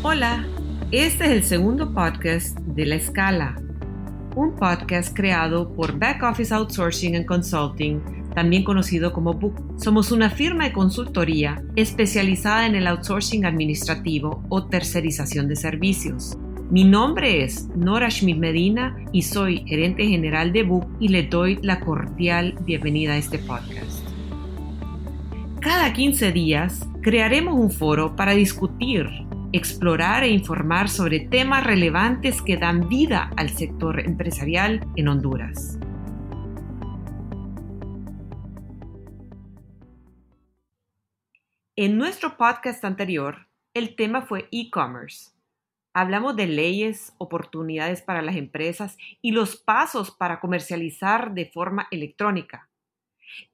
Hola, este es el segundo podcast de La Escala, un podcast creado por Back Office Outsourcing and Consulting, también conocido como Book. Somos una firma de consultoría especializada en el outsourcing administrativo o tercerización de servicios. Mi nombre es Nora Schmidt Medina y soy gerente general de Book y le doy la cordial bienvenida a este podcast. Cada 15 días crearemos un foro para discutir explorar e informar sobre temas relevantes que dan vida al sector empresarial en Honduras. En nuestro podcast anterior, el tema fue e-commerce. Hablamos de leyes, oportunidades para las empresas y los pasos para comercializar de forma electrónica.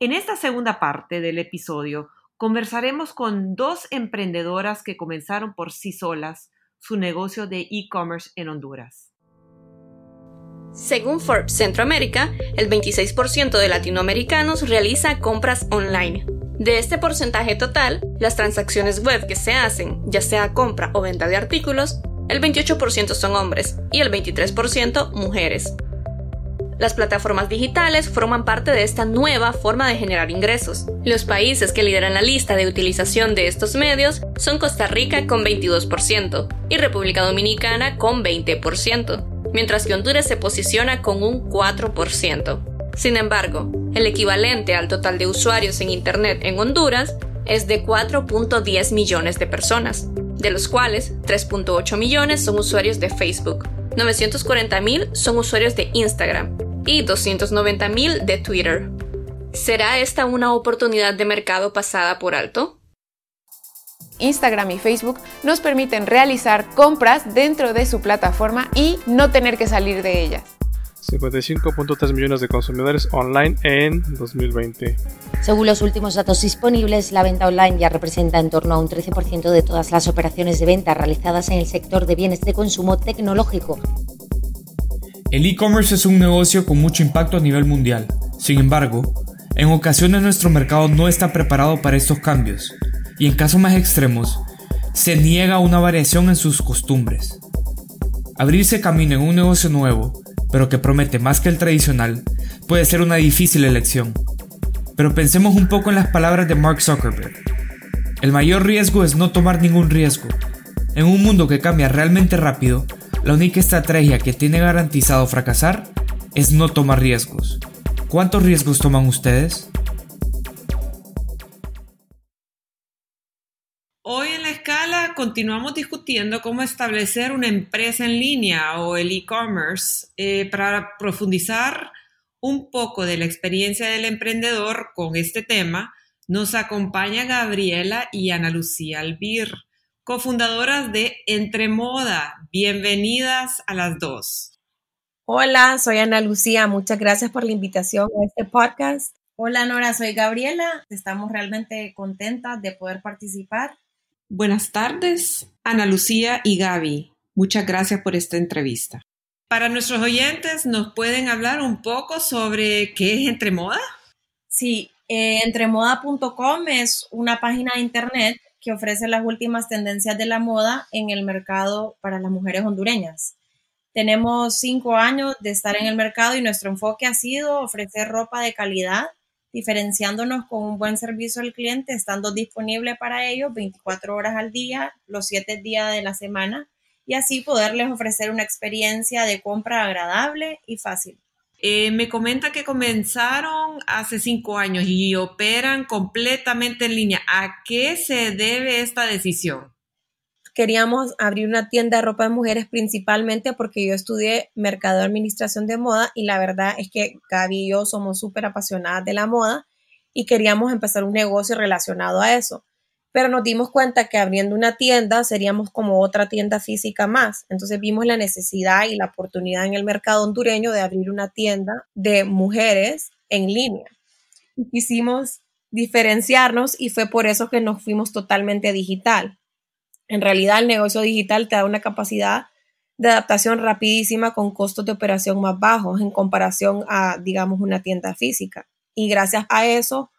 En esta segunda parte del episodio conversaremos con dos emprendedoras que comenzaron por sí solas su negocio de e-commerce en Honduras. Según Forbes Centroamérica, el 26% de latinoamericanos realiza compras online. De este porcentaje total, las transacciones web que se hacen, ya sea compra o venta de artículos, el 28% son hombres y el 23% mujeres. Las plataformas digitales forman parte de esta nueva forma de generar ingresos. Los países que lideran la lista de utilización de estos medios son Costa Rica con 22% y República Dominicana con 20%, mientras que Honduras se posiciona con un 4%. Sin embargo, el equivalente al total de usuarios en Internet en Honduras es de 4.10 millones de personas, de los cuales 3.8 millones son usuarios de Facebook, 940.000 son usuarios de Instagram y 290.000 de Twitter. ¿Será esta una oportunidad de mercado pasada por alto? Instagram y Facebook nos permiten realizar compras dentro de su plataforma y no tener que salir de ellas. 55.3 millones de consumidores online en 2020. Según los últimos datos disponibles, la venta online ya representa en torno a un 13% de todas las operaciones de venta realizadas en el sector de bienes de consumo tecnológico. El e-commerce es un negocio con mucho impacto a nivel mundial. Sin embargo, en ocasiones nuestro mercado no está preparado para estos cambios y en casos más extremos, se niega una variación en sus costumbres. Abrirse camino en un negocio nuevo, pero que promete más que el tradicional, puede ser una difícil elección. Pero pensemos un poco en las palabras de Mark Zuckerberg. El mayor riesgo es no tomar ningún riesgo. En un mundo que cambia realmente rápido, la única estrategia que tiene garantizado fracasar es no tomar riesgos. ¿Cuántos riesgos toman ustedes? Hoy en la escala continuamos discutiendo cómo establecer una empresa en línea o el e-commerce eh, para profundizar un poco de la experiencia del emprendedor con este tema. Nos acompaña Gabriela y Ana Lucía Albir cofundadoras de Entre Moda. Bienvenidas a las dos. Hola, soy Ana Lucía. Muchas gracias por la invitación a este podcast. Hola Nora, soy Gabriela. Estamos realmente contentas de poder participar. Buenas tardes, Ana Lucía y Gaby. Muchas gracias por esta entrevista. Para nuestros oyentes, ¿nos pueden hablar un poco sobre qué es Entre Moda? Sí, eh, entremoda.com es una página de internet que ofrece las últimas tendencias de la moda en el mercado para las mujeres hondureñas. Tenemos cinco años de estar en el mercado y nuestro enfoque ha sido ofrecer ropa de calidad, diferenciándonos con un buen servicio al cliente, estando disponible para ellos 24 horas al día, los 7 días de la semana, y así poderles ofrecer una experiencia de compra agradable y fácil. Eh, me comenta que comenzaron hace cinco años y operan completamente en línea. ¿A qué se debe esta decisión? Queríamos abrir una tienda de ropa de mujeres principalmente porque yo estudié mercado de administración de moda y la verdad es que Gaby y yo somos súper apasionadas de la moda y queríamos empezar un negocio relacionado a eso pero nos dimos cuenta que abriendo una tienda seríamos como otra tienda física más. Entonces vimos la necesidad y la oportunidad en el mercado hondureño de abrir una tienda de mujeres en línea. Y quisimos diferenciarnos y fue por eso que nos fuimos totalmente digital. En realidad el negocio digital te da una capacidad de adaptación rapidísima con costos de operación más bajos en comparación a, digamos, una tienda física. Y gracias a eso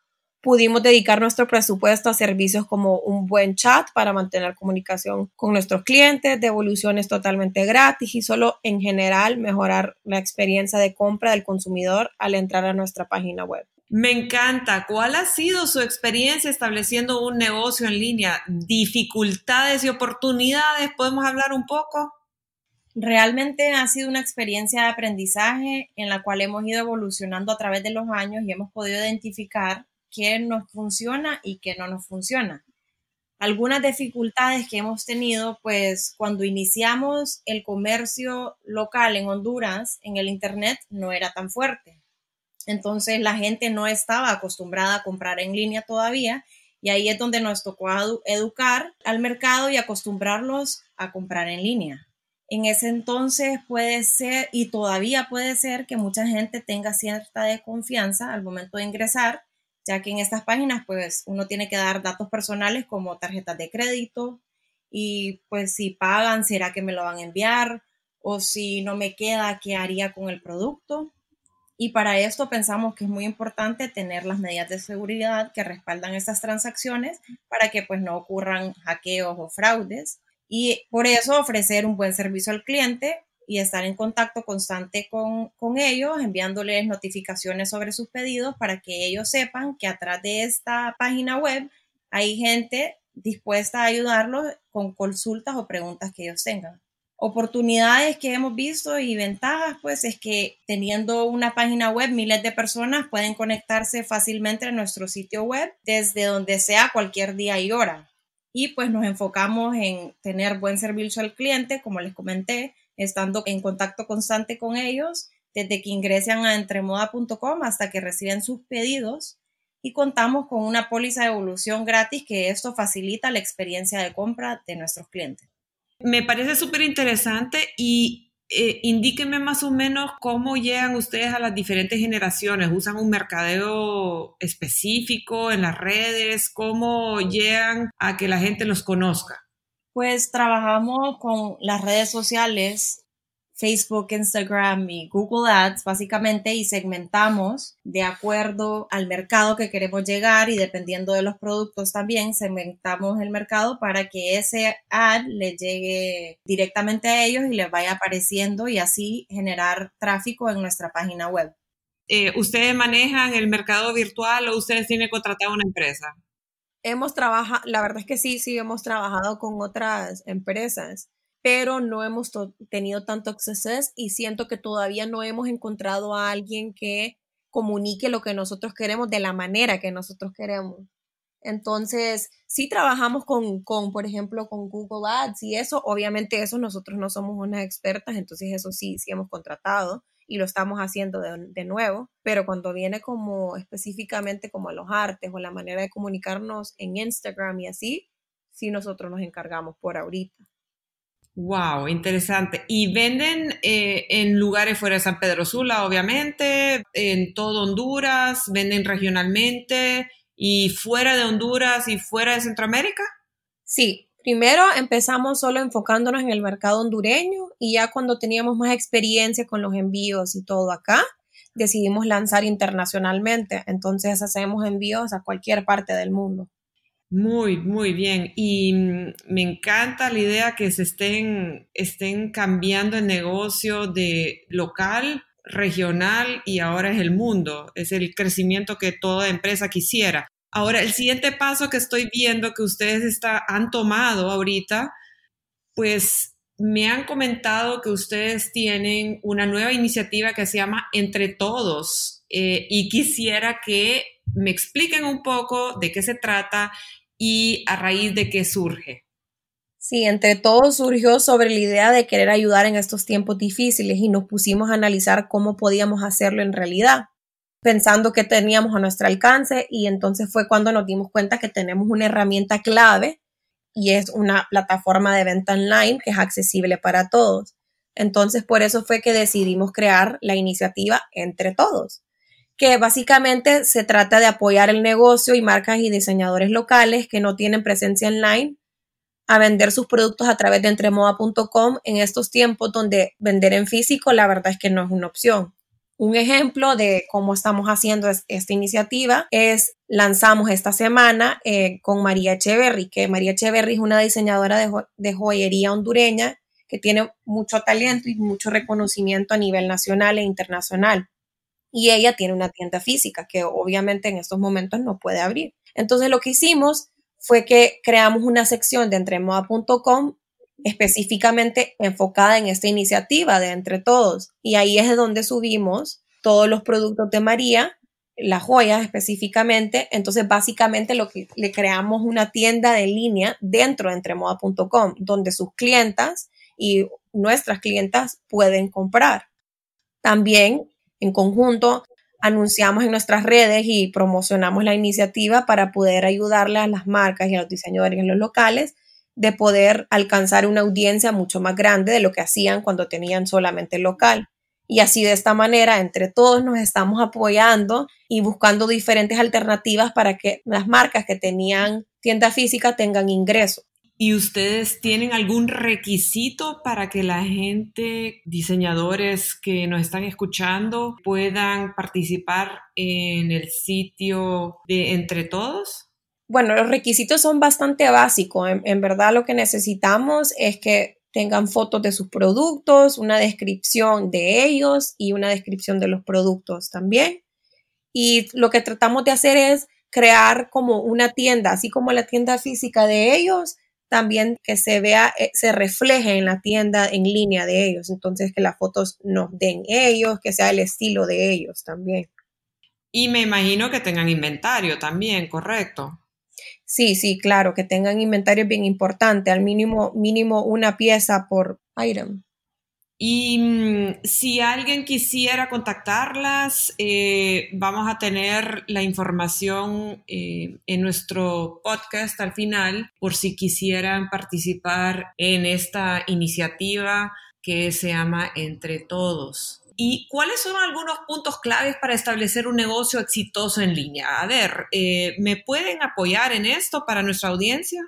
pudimos dedicar nuestro presupuesto a servicios como un buen chat para mantener comunicación con nuestros clientes, devoluciones totalmente gratis y solo en general mejorar la experiencia de compra del consumidor al entrar a nuestra página web. Me encanta. ¿Cuál ha sido su experiencia estableciendo un negocio en línea? ¿Dificultades y oportunidades? ¿Podemos hablar un poco? Realmente ha sido una experiencia de aprendizaje en la cual hemos ido evolucionando a través de los años y hemos podido identificar qué nos funciona y qué no nos funciona. Algunas dificultades que hemos tenido, pues cuando iniciamos el comercio local en Honduras, en el Internet, no era tan fuerte. Entonces la gente no estaba acostumbrada a comprar en línea todavía y ahí es donde nos tocó educar al mercado y acostumbrarlos a comprar en línea. En ese entonces puede ser y todavía puede ser que mucha gente tenga cierta desconfianza al momento de ingresar ya que en estas páginas pues uno tiene que dar datos personales como tarjetas de crédito y pues si pagan, ¿será que me lo van a enviar? O si no me queda, ¿qué haría con el producto? Y para esto pensamos que es muy importante tener las medidas de seguridad que respaldan estas transacciones para que pues no ocurran hackeos o fraudes. Y por eso ofrecer un buen servicio al cliente y estar en contacto constante con, ellos, enviándoles notificaciones sobre sus pedidos para que ellos sepan que atrás de esta página web hay gente dispuesta a ayudarlos con consultas o preguntas que ellos tengan. Oportunidades que hemos visto y ventajas, pues es que teniendo una página web, miles de personas pueden conectarse fácilmente a nuestro sitio web desde donde sea cualquier día y hora. Y pues nos enfocamos en tener buen servicio al cliente, como les comenté, estando en contacto constante con ellos desde que ingresan a entremoda.com hasta que reciben sus pedidos y contamos con una póliza de evolución gratis que esto facilita la experiencia de compra de nuestros clientes. Me parece súper interesante y eh, más o menos cómo llegan ustedes a las diferentes generaciones. ¿Usan un mercadeo específico en las redes? ¿Cómo llegan a que la gente los conozca? Pues trabajamos con las redes sociales, Facebook, Instagram y Google Ads básicamente y segmentamos de acuerdo al mercado que queremos llegar y dependiendo de los productos también segmentamos el mercado para que ese ad le llegue directamente a ellos y les vaya apareciendo y así generar tráfico en nuestra página web. Eh, ¿Ustedes manejan el mercado virtual o ustedes tienen contratado una empresa? Hemos trabajado, la verdad es que sí, sí hemos trabajado con otras empresas, pero no hemos tenido tanto acceso y siento que todavía no hemos encontrado a alguien que comunique lo que nosotros queremos de la manera que nosotros queremos. Entonces, sí trabajamos con, con, por ejemplo, con Google Ads y eso, obviamente eso nosotros no somos unas expertas, entonces eso sí, sí hemos contratado, y lo estamos haciendo de, nuevo, pero cuando viene como específicamente como a los artes o la manera de comunicarnos en Instagram y así, sí nosotros nos encargamos por ahorita. Wow, interesante. ¿Y venden eh, en lugares fuera de San Pedro Sula, obviamente, en todo Honduras, venden regionalmente y fuera de Honduras y fuera de Centroamérica? Sí, Primero empezamos solo enfocándonos en el mercado hondureño y ya cuando teníamos más experiencia con los envíos y todo acá, decidimos lanzar internacionalmente. Entonces hacemos envíos a cualquier parte del mundo. Muy, muy bien. Y mm, me encanta la idea que se estén, estén cambiando el negocio de local, regional y ahora es el mundo. Es el crecimiento que toda empresa quisiera. Ahora, el siguiente paso que estoy viendo que ustedes está, han tomado ahorita, pues me han comentado que ustedes tienen una nueva iniciativa que se llama Entre Todos eh, y quisiera que me expliquen un poco de qué se trata y a raíz de qué surge. Sí, entre todos surgió sobre la idea de querer ayudar en estos tiempos difíciles y nos pusimos a analizar cómo podíamos hacerlo en realidad pensando que teníamos a nuestro alcance y entonces fue cuando nos dimos cuenta que tenemos una herramienta clave y es una plataforma de venta online que es accesible para todos. Entonces por eso fue que decidimos crear la iniciativa Entre Todos, que básicamente se trata de apoyar el negocio y marcas y diseñadores locales que no tienen presencia online a vender sus productos a través de entremoda.com en estos tiempos donde vender en físico la verdad es que no es una opción. Un ejemplo de cómo estamos haciendo esta iniciativa es lanzamos esta semana eh, con María Echeverry, que María Echeverry es una diseñadora de, joyería hondureña que tiene mucho talento y mucho reconocimiento a nivel nacional e internacional. Y ella tiene una tienda física que obviamente en estos momentos no puede abrir. Entonces lo que hicimos fue que creamos una sección de entremoda.com específicamente enfocada en esta iniciativa de Entre Todos. Y ahí es donde subimos todos los productos de María las joyas específicamente. Entonces, básicamente lo que le creamos una tienda de línea dentro de entremoda.com, donde sus clientas y nuestras clientas pueden comprar. También, en conjunto, anunciamos en nuestras redes y promocionamos la iniciativa para poder ayudarle a las marcas y a los diseñadores locales de poder alcanzar una audiencia mucho más grande de lo que hacían cuando tenían solamente local. Y así de esta manera, entre todos nos estamos apoyando y buscando diferentes alternativas para que las marcas que tenían tienda física tengan ingreso. ¿Y ustedes tienen algún requisito para que la gente, diseñadores que nos están escuchando, puedan participar en el sitio de Entre Todos? Bueno, los requisitos son bastante básicos. En, verdad lo que necesitamos es que tengan fotos de sus productos, una descripción de ellos y una descripción de los productos también. Y lo que tratamos de hacer es crear como una tienda, así como la tienda física de ellos, también que se vea, eh, se refleje en la tienda en línea de ellos. Entonces, que las fotos nos den ellos, que sea el estilo de ellos también. Y me imagino que tengan inventario también, ¿correcto? Sí, sí, claro, que tengan inventario bien importante, al mínimo, mínimo una pieza por item. Y mm, si alguien quisiera contactarlas, eh, vamos a tener la información eh, en nuestro podcast al final por si quisieran participar en esta iniciativa que se llama Entre Todos. ¿Y cuáles son algunos puntos claves para establecer un negocio exitoso en línea? A ver, eh, ¿me pueden apoyar en esto para nuestra audiencia?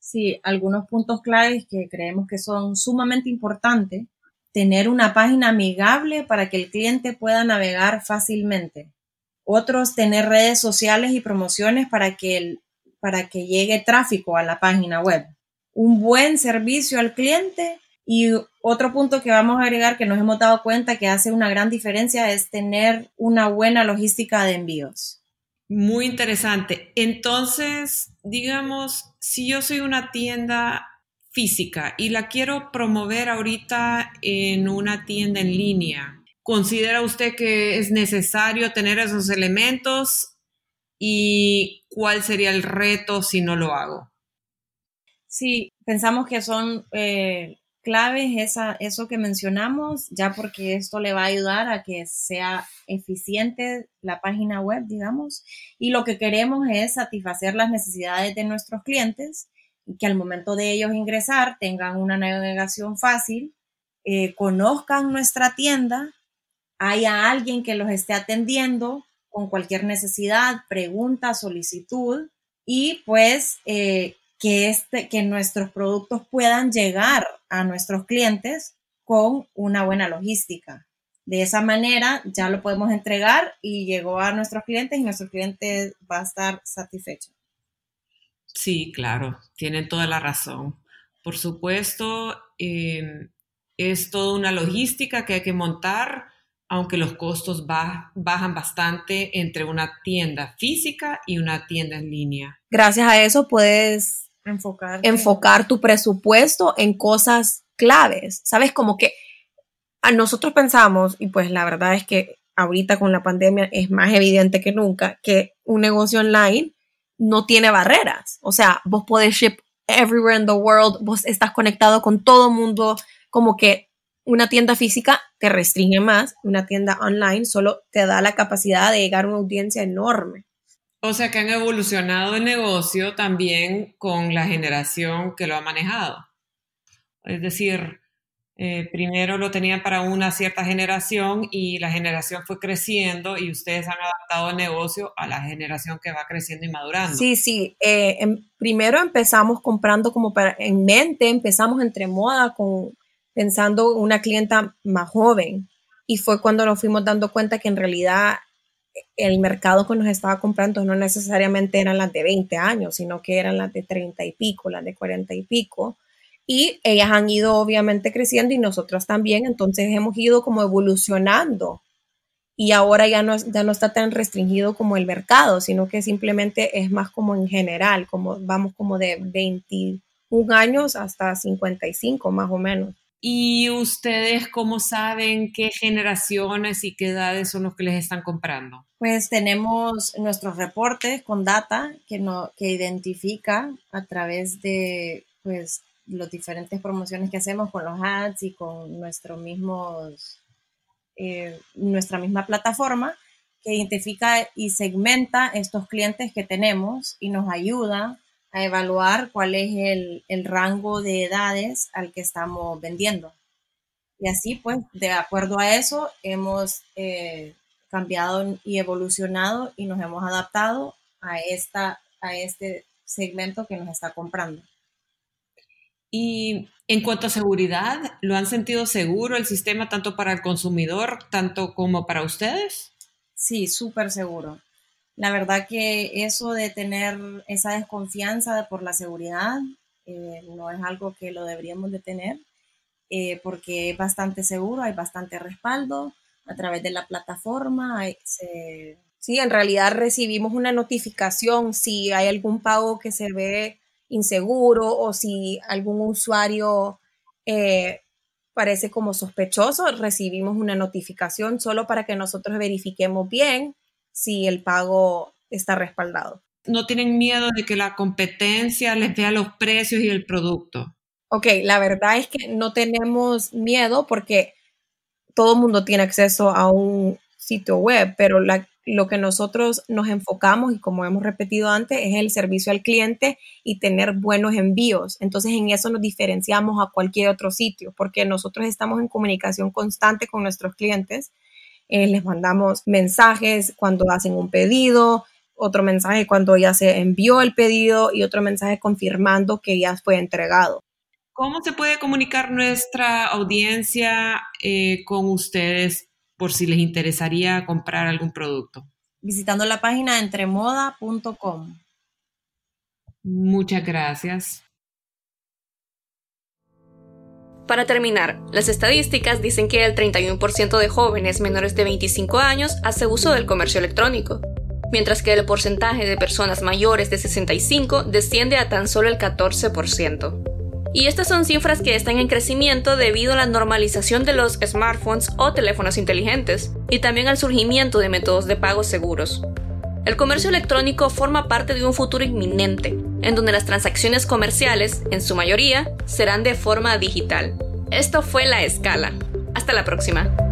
Sí, algunos puntos claves que creemos que son sumamente importantes. Tener una página amigable para que el cliente pueda navegar fácilmente. Otros, tener redes sociales y promociones para que, para que llegue tráfico a la página web. Un buen servicio al cliente y otro punto que vamos a agregar que nos hemos dado cuenta que hace una gran diferencia es tener una buena logística de envíos. Muy interesante. Entonces, digamos, si yo soy una tienda física y la quiero promover ahorita en una tienda en línea, ¿considera usted que es necesario tener esos elementos? ¿Y cuál sería el reto si no lo hago? Sí, pensamos que son eh, clave es esa, eso que mencionamos, ya porque esto le va a ayudar a que sea eficiente la página web, digamos, y lo que queremos es satisfacer las necesidades de nuestros clientes y que al momento de ellos ingresar tengan una navegación fácil, eh, conozcan nuestra tienda, haya alguien que los esté atendiendo con cualquier necesidad, pregunta, solicitud y pues eh, que, este, que nuestros productos puedan llegar a nuestros clientes con una buena logística. De esa manera ya lo podemos entregar y llegó a nuestros clientes y nuestro cliente va a estar satisfecho. Sí, claro, tienen toda la razón. Por supuesto, em, es toda una logística que hay que montar, aunque los costos bajan bastante entre una tienda física y una tienda en línea. Gracias a eso puedes Enfocar. enfocar tu presupuesto en cosas claves, ¿sabes? Como que a nosotros pensamos, y pues la verdad es que ahorita con la pandemia es más evidente que nunca, que un negocio online no tiene barreras. O sea, vos podés ship everywhere in the world, vos estás conectado con todo mundo, como que una tienda física te restringe más, una tienda online solo te da la capacidad de llegar a una audiencia enorme. O sea que han evolucionado el negocio también con la generación que lo ha manejado. Es decir, eh, primero lo tenían para una cierta generación y la generación fue creciendo y ustedes han adaptado el negocio a la generación que va creciendo y madurando. Sí, sí. Eh, em, primero empezamos comprando como para, en mente, empezamos entre moda con pensando una clienta más joven y fue cuando nos fuimos dando cuenta que en realidad el mercado que nos estaba comprando no necesariamente eran las de 20 años, sino que eran las de 30 y pico, las de 40 y pico. Y ellas han ido obviamente creciendo y nosotros también, entonces hemos ido como evolucionando y ahora ya no, ya no está tan restringido como el mercado, sino que simplemente es más como en general, como vamos como de 21 años hasta 55 más o menos. ¿Y ustedes cómo saben qué generaciones y qué edades son los que les están comprando? Pues tenemos nuestros reportes con data que, no, que identifica a través de pues, las diferentes promociones que hacemos con los ads y con nuestros mismos, eh, nuestra misma plataforma que identifica y segmenta estos clientes que tenemos y nos ayuda a evaluar cuál es el, rango de edades al que estamos vendiendo. Y así, pues, de acuerdo a eso, hemos eh, cambiado y evolucionado y nos hemos adaptado a, esta, a este segmento que nos está comprando. Y en cuanto a seguridad, ¿lo han sentido seguro el sistema tanto para el consumidor, tanto como para ustedes? Sí, súper seguro. La verdad que eso de tener esa desconfianza por la seguridad eh, no es algo que lo deberíamos de tener eh, porque es bastante seguro, hay bastante respaldo a través de la plataforma. Sí, en realidad recibimos una notificación si hay algún pago que se ve inseguro o si algún usuario eh, parece como sospechoso, recibimos una notificación solo para que nosotros verifiquemos bien si el pago está respaldado. ¿No tienen miedo de que la competencia les vea los precios y el producto? Ok, la verdad es que no tenemos miedo porque todo el mundo tiene acceso a un sitio web, pero lo que nosotros nos enfocamos y como hemos repetido antes es el servicio al cliente y tener buenos envíos. Entonces en eso nos diferenciamos a cualquier otro sitio porque nosotros estamos en comunicación constante con nuestros clientes eh, les mandamos mensajes cuando hacen un pedido, otro mensaje cuando ya se envió el pedido y otro mensaje confirmando que ya fue entregado. ¿Cómo se puede comunicar nuestra audiencia eh, con ustedes por si les interesaría comprar algún producto? Visitando la página entremoda.com. Muchas gracias. Para terminar, las estadísticas dicen que el 31% de jóvenes menores de 25 años hace uso del comercio electrónico, mientras que el porcentaje de personas mayores de 65 desciende a tan solo el 14%. Y estas son cifras que están en crecimiento debido a la normalización de los smartphones o teléfonos inteligentes, y también al surgimiento de métodos de pago seguros. El comercio electrónico forma parte de un futuro inminente, en donde las transacciones comerciales, en su mayoría, serán de forma digital. Esto fue La Escala. Hasta la próxima.